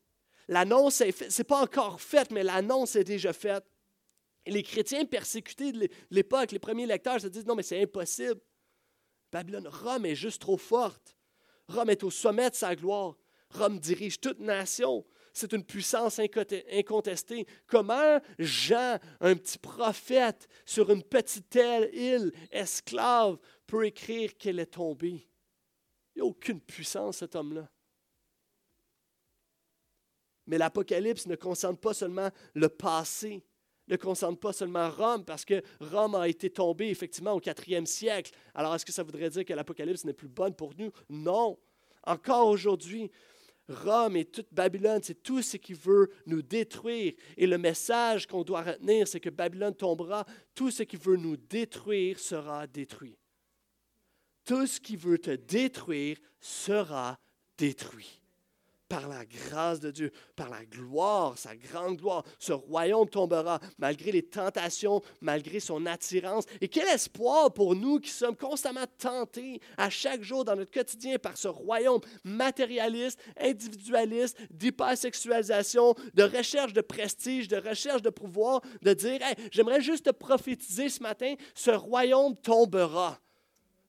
L'annonce n'est pas encore faite, mais l'annonce est déjà faite. Les chrétiens persécutés de l'époque, les premiers lecteurs se disent non, mais c'est impossible. Babylone, Rome est juste trop forte. Rome est au sommet de sa gloire. Rome dirige toute nation c'est une puissance incontestée. Comment Jean, un petit prophète sur une petite île, esclave, peut écrire qu'elle est tombée? Il n'y a aucune puissance, cet homme-là. Mais l'Apocalypse ne concerne pas seulement le passé, ne concerne pas seulement Rome, parce que Rome a été tombée effectivement au quatrième siècle. Alors est-ce que ça voudrait dire que l'Apocalypse n'est plus bonne pour nous? Non. Encore aujourd'hui, Rome et toute Babylone, c'est tout ce qui veut nous détruire. Et le message qu'on doit retenir, c'est que Babylone tombera, tout ce qui veut nous détruire sera détruit. Tout ce qui veut te détruire sera détruit par la grâce de Dieu, par la gloire, sa grande gloire. Ce royaume tombera malgré les tentations, malgré son attirance. Et quel espoir pour nous qui sommes constamment tentés à chaque jour dans notre quotidien par ce royaume matérialiste, individualiste, d'hypersexualisation, de recherche de prestige, de recherche de pouvoir, de dire, j'aimerais juste te prophétiser ce matin, ce royaume tombera.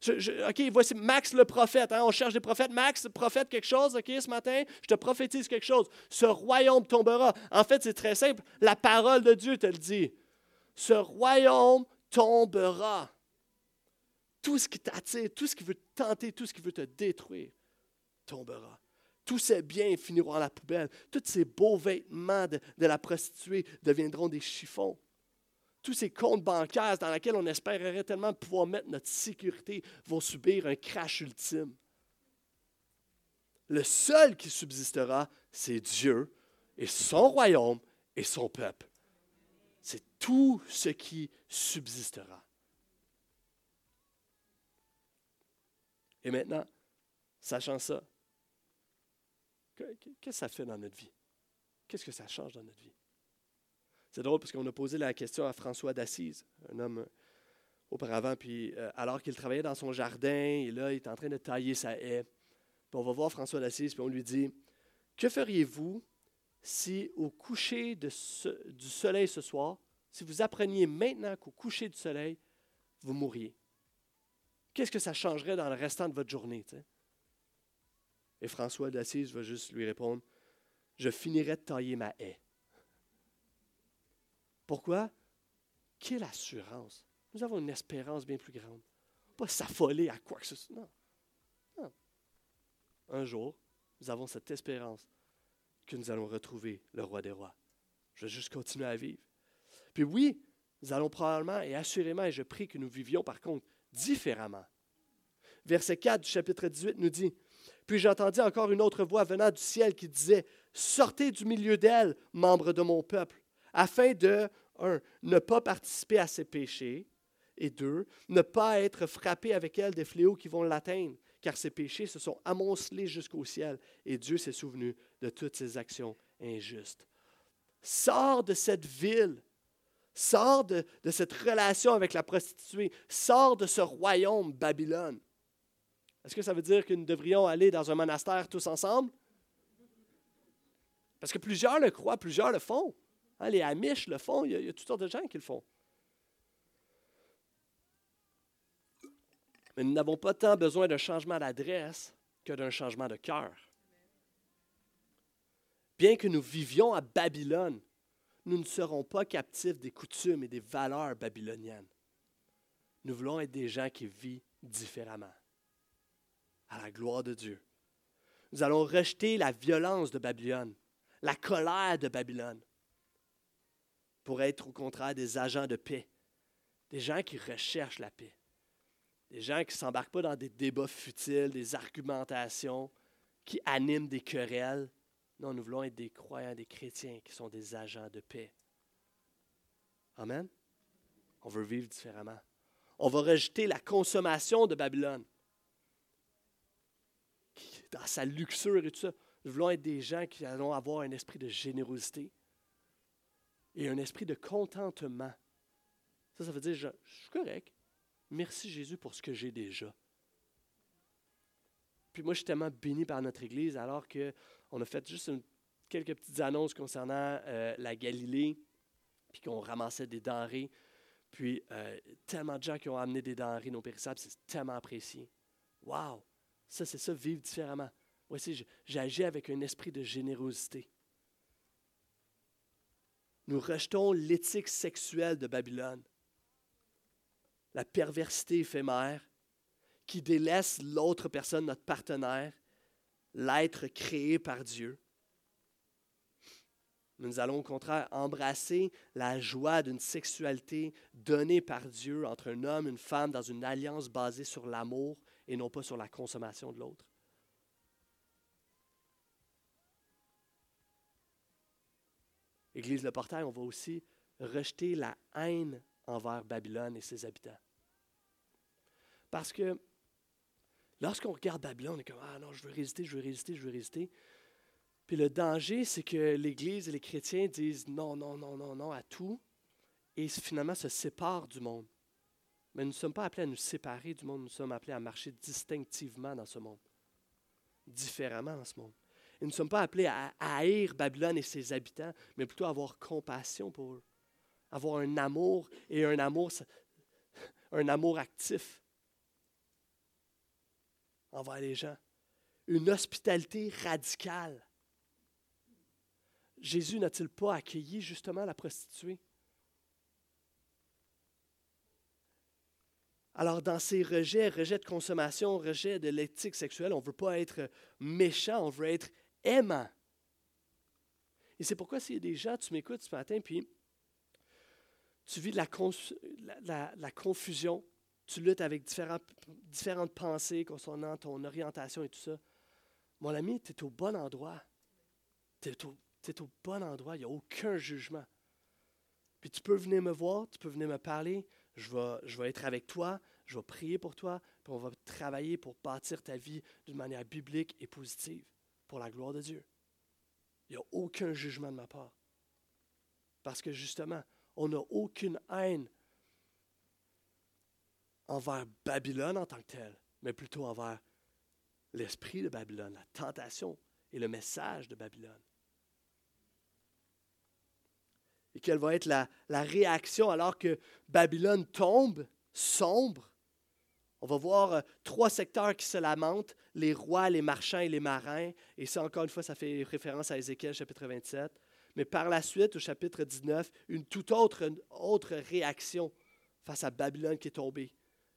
OK, voici Max le prophète. Hein, on cherche des prophètes. Max, prophète quelque chose, OK, ce matin, je te prophétise quelque chose. Ce royaume tombera. En fait, c'est très simple. La parole de Dieu te le dit. Ce royaume tombera. Tout ce qui t'attire, tout ce qui veut te tenter, tout ce qui veut te détruire, tombera. Tous ces biens finiront à la poubelle. Tous ces beaux vêtements de la prostituée deviendront des chiffons tous ces comptes bancaires dans lesquels on espérerait tellement pouvoir mettre notre sécurité vont subir un crash ultime. Le seul qui subsistera, c'est Dieu et son royaume et son peuple. C'est tout ce qui subsistera. Et maintenant, sachant ça, qu'est-ce que ça fait dans notre vie? Qu'est-ce que ça change dans notre vie? C'est drôle parce qu'on a posé la question à François d'Assise, un homme euh, auparavant, puis euh, alors qu'il travaillait dans son jardin, et là, il est en train de tailler sa haie. Puis on va voir François d'Assise, puis on lui dit Que feriez-vous si au coucher du soleil ce soir, si vous appreniez maintenant qu'au coucher du soleil, vous mourriez Qu'est-ce que ça changerait dans le restant de votre journée Et François d'Assise va juste lui répondre Je finirais de tailler ma haie. Pourquoi? Quelle assurance! Nous avons une espérance bien plus grande. Pas s'affoler à quoi que ce soit. Non. Un jour, nous avons cette espérance que nous allons retrouver le roi des rois. Je vais juste continuer à vivre. Puis oui, Nous allons probablement et assurément, et je prie que nous vivions par contre différemment. Verset 4 du chapitre 18 nous dit, Puis j'entendis encore une autre voix venant du ciel qui disait, Sortez du milieu d'elle, membres de mon peuple, afin de, un, ne pas participer à ses péchés, et deux, ne pas être frappé avec elle des fléaux qui vont l'atteindre, car ses péchés se sont amoncelés jusqu'au ciel, et Dieu s'est souvenu de toutes ses actions injustes. Sors de cette ville, sors de, de cette relation avec la prostituée, sors de ce royaume Babylone. Est-ce que ça veut dire que nous devrions aller dans un monastère tous ensemble? Parce que plusieurs le croient, plusieurs le font. Hein, les Amish le font, il y, a, toutes sortes de gens qui le font. Mais nous n'avons pas tant besoin d'un changement d'adresse que d'un changement de cœur. Bien que nous vivions à Babylone, nous ne serons pas captifs des coutumes et des valeurs babyloniennes. Nous voulons être des gens qui vivent différemment, à la gloire de Dieu. Nous allons rejeter la violence de Babylone, la colère de Babylone, pour être au contraire des agents de paix, des gens qui recherchent la paix. Des gens qui ne s'embarquent pas dans des débats futiles, des argumentations qui animent des querelles. Non, nous voulons être des croyants, des chrétiens qui sont des agents de paix. Amen. On veut vivre différemment. On va rejeter la consommation de Babylone. Dans sa luxure et tout ça. Nous voulons être des gens qui allons avoir un esprit de générosité et un esprit de contentement. Ça, ça veut dire, je, suis correct. Merci Jésus pour ce que j'ai déjà. Puis moi, je suis tellement béni par notre Église alors qu'on a fait juste quelques petites annonces concernant euh, la Galilée, puis qu'on ramassait des denrées. Puis euh, tellement de gens qui ont amené des denrées non périssables, c'est tellement apprécié. Wow! Ça, c'est ça, vivre différemment. Aussi, j'agis avec un esprit de générosité. Nous rejetons l'éthique sexuelle de Babylone la perversité éphémère, qui délaisse l'autre personne, notre partenaire, l'être créé par Dieu. Nous allons au contraire embrasser la joie d'une sexualité donnée par Dieu entre un homme et une femme dans une alliance basée sur l'amour et non pas sur la consommation de l'autre. Église Le Portail, on va aussi rejeter la haine envers Babylone et ses habitants. Parce que lorsqu'on regarde Babylone, on est comme Ah non, je veux résister, je veux résister, je veux résister. Puis le danger, c'est que l'Église et les chrétiens disent non, non, non, non, non à tout et finalement se séparent du monde. Mais nous ne sommes pas appelés à nous séparer du monde, nous sommes appelés à marcher distinctivement dans ce monde, différemment dans ce monde. Nous ne sommes pas appelés à haïr Babylone et ses habitants, mais plutôt à avoir compassion pour eux avoir un amour et un amour, un amour actif envers les gens. Une hospitalité radicale. Jésus n'a-t-il pas accueilli justement la prostituée? Alors, dans ces rejets, rejets de consommation, rejets de l'éthique sexuelle, on ne veut pas être méchant, on veut être aimant. Et c'est pourquoi s'il y a des gens, tu m'écoutes ce matin, puis tu vis de la, la, confusion, tu luttes avec différentes, différentes pensées concernant ton orientation et tout ça. Mon ami, tu es au bon endroit. Tu es, es, au bon endroit, il n'y a aucun jugement. Puis tu peux venir me voir, tu peux venir me parler, je vais, je vais être avec toi, je vais prier pour toi, puis on va travailler pour bâtir ta vie d'une manière biblique et positive, pour la gloire de Dieu. Il n'y a aucun jugement de ma part. Parce que justement, on n'a aucune haine envers Babylone en tant que telle, mais plutôt envers l'esprit de Babylone, la tentation et le message de Babylone. Et quelle va être la, la réaction alors que Babylone tombe, sombre? On va voir euh, trois secteurs qui se lamentent, les rois, les marchands et les marins. Et ça, encore une fois, ça fait référence à Ézéchiel chapitre 27 mais par la suite, au chapitre 19, une toute autre, autre réaction face à Babylone qui est tombée.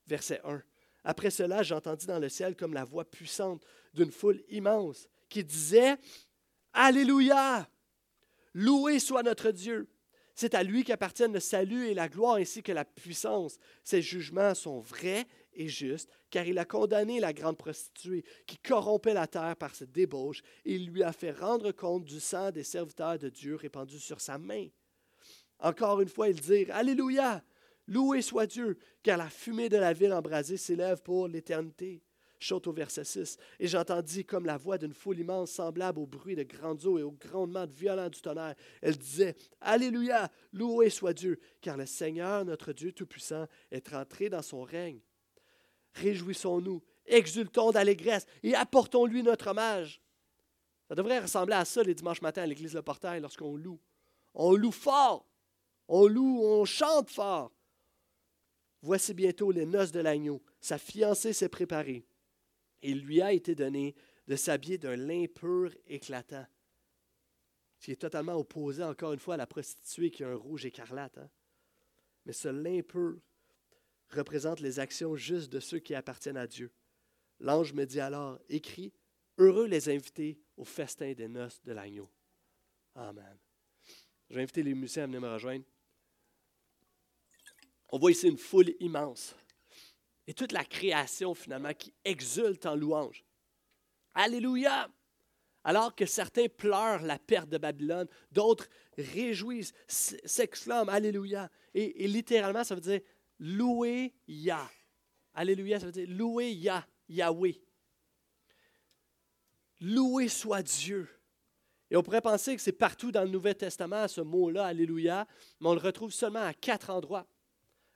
Verset 1. Après cela, j'entendis dans le ciel comme la voix puissante d'une foule immense qui disait Alléluia Loué soit notre Dieu C'est à lui qu'appartiennent le salut et la gloire ainsi que la puissance. Ses jugements sont vrais et justes, car il a condamné la grande prostituée qui corrompait la terre par cette débauche, et il lui a fait rendre compte du sang des serviteurs de Dieu répandu sur sa main. Encore une fois, il dit Alléluia, loué soit Dieu, car la fumée de la ville embrasée s'élève pour l'éternité. Chante au verset 6. Et j'entendis comme la voix d'une foule immense, semblable au bruit de grandes eaux et au grondement violent du tonnerre. Elle disait Alléluia, loué soit Dieu, car le Seigneur, notre Dieu Tout-Puissant, est entré dans son règne. Réjouissons-nous, exultons d'allégresse et apportons-lui notre hommage. Ça devrait ressembler à ça les dimanches matins à l'église Le Portail lorsqu'on loue. On loue fort, on loue, on chante fort. Voici bientôt les noces de l'agneau. Sa fiancée s'est préparée il lui a été donné de s'habiller d'un lin pur éclatant, ce qui est totalement opposé, encore une fois, à la prostituée qui a un rouge écarlate. Hein. Mais ce lin pur représente les actions justes de ceux qui appartiennent à Dieu. L'ange me dit alors, écrit, heureux les invités au festin des noces de l'agneau. Amen. Je vais inviter les musiciens à venir me rejoindre. On voit ici une foule immense et toute la création finalement qui exulte en louange. Alléluia! Alors que certains pleurent la perte de Babylone, d'autres réjouissent, s'exclament Alléluia. Et, littéralement, ça veut dire louer Yah. Alléluia, ça veut dire louer Yah, Yahweh. Loué soit Dieu. Et on pourrait penser que c'est partout dans le Nouveau Testament, ce mot-là, Alléluia, mais on le retrouve seulement à quatre endroits.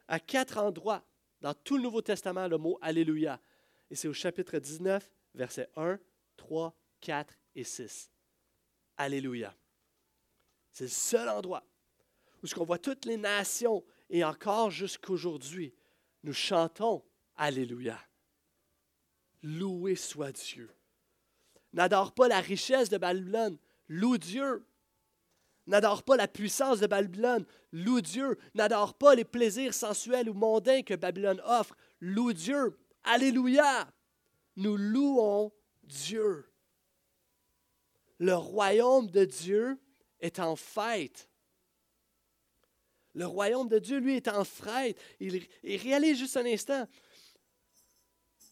À quatre endroits dans tout le Nouveau Testament le mot Alléluia. Et c'est au chapitre 19, versets 1, 3, 4 et 6. Alléluia. C'est le seul endroit où ce qu'on voit toutes les nations et encore jusqu'aujourd'hui, nous chantons Alléluia. Loué soit Dieu. N'adore pas la richesse de Babylone. Loue Dieu n'adore pas la puissance de Babylone, loue Dieu, n'adore pas les plaisirs sensuels ou mondains que Babylone offre, loue Dieu. Alléluia! Nous louons Dieu. Le royaume de Dieu est en fête. Le royaume de Dieu, lui, est en fête. Il, il réalise juste un instant.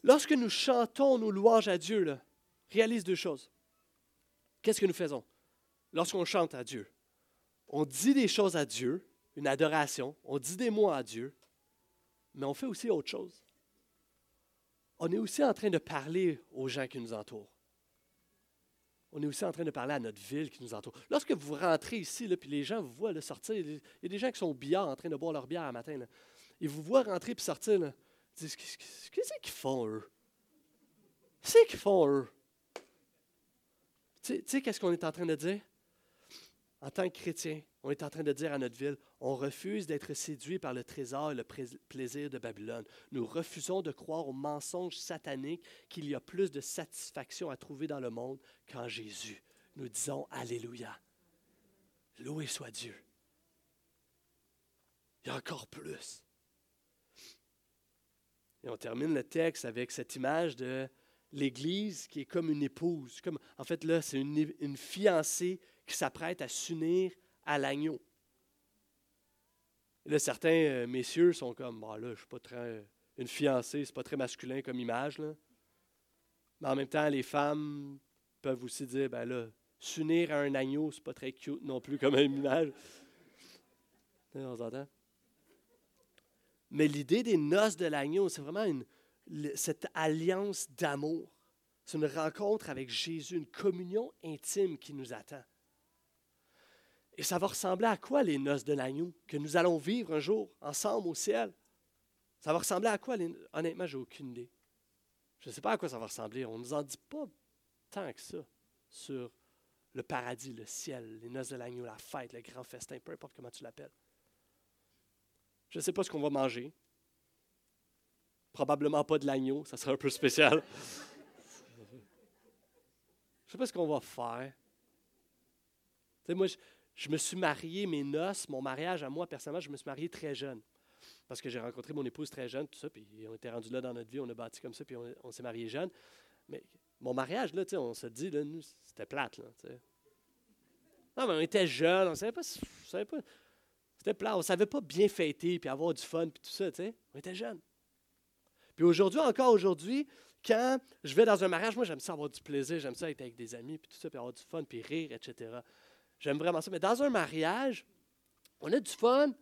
Lorsque nous chantons nos louanges à Dieu, là, réalise deux choses. Qu'est-ce que nous faisons? Lorsqu'on chante à Dieu? on dit des choses à Dieu, une adoration, on dit des mots à Dieu, mais on fait aussi autre chose. On est aussi en train de parler aux gens qui nous entourent. On est aussi en train de parler à notre ville qui nous entoure. Lorsque vous rentrez ici, puis les gens vous voient sortir, il y a des gens qui sont au billard en train de boire leur bière le matin. Ils vous voient rentrer et sortir. Ils disent Qu'est-ce qu'ils font, eux? Qu'est-ce qu'ils font, eux? Tu sais, qu'est-ce qu'on est en train de dire? En tant que chrétien, on est en train de dire à notre ville, on refuse d'être séduit par le trésor et le plaisir de Babylone. Nous refusons de croire aux mensonges sataniques qu'il y a plus de satisfaction à trouver dans le monde qu'en Jésus. Nous disons Alléluia. Loué soit Dieu. Il y a encore plus. Et on termine le texte avec cette image de l'Église qui est comme une épouse. Comme, en fait, là, c'est une, une fiancée qui s'apprête à s'unir à l'agneau. Là, certains euh, messieurs sont comme, bah là, je suis pas très. Une fiancée, c'est pas très masculin comme image. Mais en même temps, les femmes peuvent aussi dire, ben là, s'unir à un agneau, c'est pas très cute non plus comme *laughs* image. On s'entend? Mais l'idée des noces de l'agneau, c'est vraiment une, cette alliance d'amour. C'est une rencontre avec Jésus, une communion intime qui nous attend. Et ça va ressembler à quoi les noces de l'agneau que nous allons vivre un jour ensemble au ciel? Ça va ressembler à quoi? Honnêtement, j'ai aucune idée. Je ne sais pas à quoi ça va ressembler. On ne nous en dit pas tant que ça sur le paradis, le ciel, les noces de l'agneau, la fête, le grand festin, peu importe comment tu l'appelles. Je ne sais pas ce qu'on va manger. Probablement pas de l'agneau, ça sera un peu spécial. Je ne sais pas ce qu'on va faire. Tu sais, moi, je, je me suis marié, mes noces, mon mariage à moi, personnellement, je me suis marié très jeune. Parce que j'ai rencontré mon épouse très jeune, tout ça, puis on était rendu là dans notre vie, on a bâti comme ça, puis on, s'est marié jeune. Mais mon mariage, là, on se dit, là, nous, c'était plate, là, Non, mais on était jeunes, on savait pas, savait pas. C'était plat. On savait pas bien fêter, puis avoir du fun, puis tout ça, tu sais. On était jeunes. Puis aujourd'hui, encore aujourd'hui, quand je vais dans un mariage, moi, j'aime ça avoir du plaisir, j'aime ça être avec des amis, puis tout ça, puis avoir du fun, puis rire, etc. J'aime vraiment ça. Mais dans un mariage, on a du fun,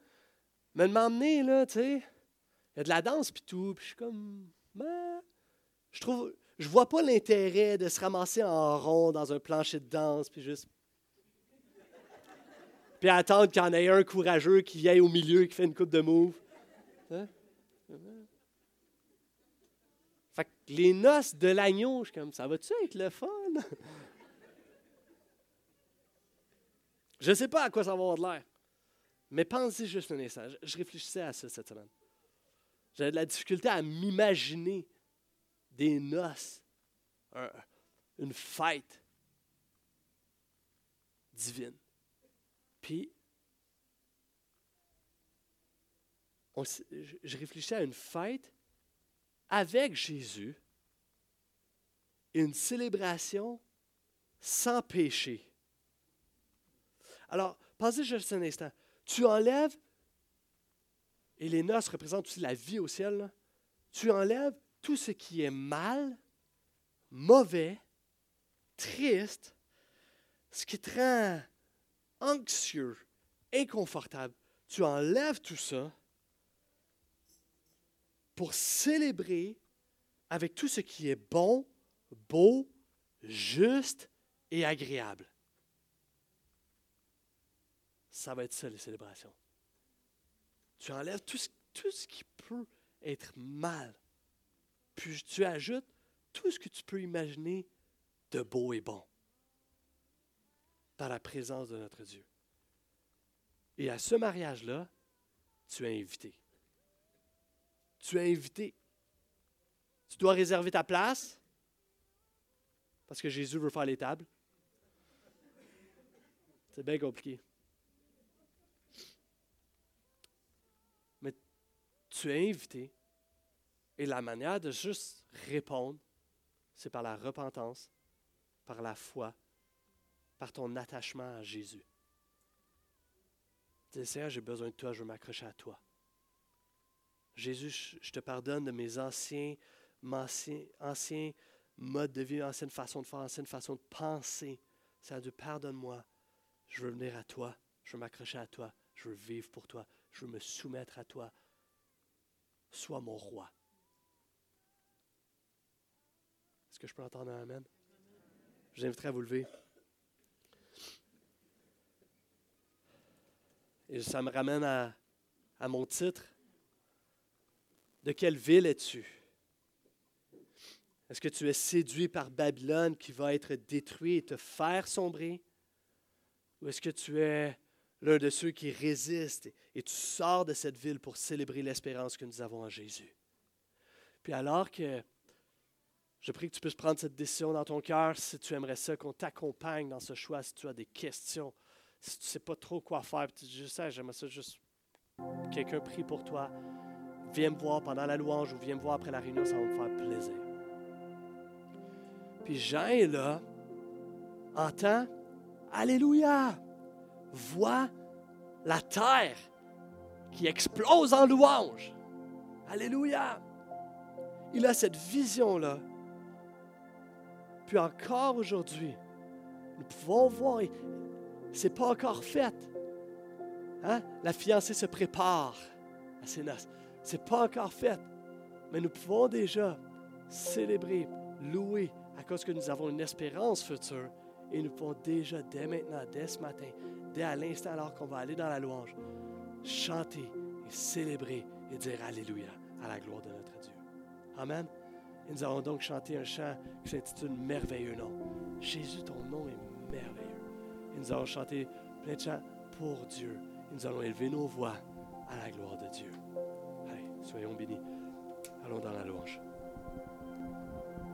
mais de m'emmener, là, tu sais, il y a de la danse, puis tout, puis je suis comme, ben, je trouve, je vois pas l'intérêt de se ramasser en rond dans un plancher de danse, puis juste. Puis attendre qu'il y en ait un courageux qui aille au milieu, qui fait une coupe de move. Hein? Fait que les noces de l'agneau, je suis comme, ça va-tu être le fun? Je ne sais pas à quoi ça va avoir de l'air. Mais pensez juste un instant. Je réfléchissais à ça cette semaine. J'avais de la difficulté à m'imaginer des noces, une fête divine. Puis, je réfléchissais à une fête avec Jésus, une célébration sans péché. Alors, pensez juste un instant. Tu enlèves, et les noces représentent aussi la vie au ciel, tu enlèves tout ce qui est mal, mauvais, triste, ce qui te rend anxieux, inconfortable. Tu enlèves tout ça pour célébrer avec tout ce qui est bon, beau, juste et agréable. Ça va être ça, les célébrations. Tu enlèves tout ce, qui peut être mal puis tu ajoutes tout ce que tu peux imaginer de beau et bon dans la présence de notre Dieu. Et à ce mariage-là, tu es invité. Tu es invité. Tu dois réserver ta place parce que Jésus veut faire les tables. C'est bien compliqué. Tu es invité et la manière de juste répondre, c'est par la repentance, par la foi, par ton attachement à Jésus. Dis, Seigneur, j'ai besoin de toi, je veux m'accrocher à toi. Jésus, je te pardonne de mes anciens, anciens, modes de vie, anciennes façons de faire, anciennes façons de penser. Seigneur Dieu, pardonne-moi. Je veux venir à toi. Je veux m'accrocher à toi. Je veux vivre pour toi. Je veux me soumettre à toi. Sois mon roi. Est-ce que je peux entendre un Amen? Je vous inviterai à vous lever. Et ça me ramène à, à mon titre. De quelle ville es-tu? Est-ce que tu es séduit par Babylone qui va être détruit et te faire sombrer? Ou est-ce que tu es l'un de ceux qui résistent et tu sors de cette ville pour célébrer l'espérance que nous avons en Jésus? Puis alors que je prie que tu puisses prendre cette décision dans ton cœur si tu aimerais ça, qu'on t'accompagne dans ce choix, si tu as des questions, si tu ne sais pas trop quoi faire, tu dis, je sais, j'aimerais ça juste quelqu'un prie pour toi. Viens me voir pendant la louange ou viens me voir après la réunion, ça va me faire plaisir. Puis Jean est là, entend Alléluia, voit la terre qui explose en louange. Alléluia. Il a cette vision-là puis encore aujourd'hui, nous pouvons voir, c'est pas encore fait. Hein? La fiancée se prépare à ses noces. C'est pas encore fait. Mais nous pouvons déjà célébrer, louer, à cause que nous avons une espérance future. Et nous pouvons déjà, dès maintenant, dès ce matin, dès à l'instant alors qu'on va aller dans la louange, chanter et célébrer et dire Alléluia à la gloire de notre Dieu. Amen. Et nous allons donc chanter un chant qui s'intitule Merveilleux nom. Jésus, ton nom est merveilleux. Et nous allons chanter plein de chants pour Dieu. Et nous allons élever nos voix à la gloire de Dieu. Allez, soyons bénis. Allons dans la louange.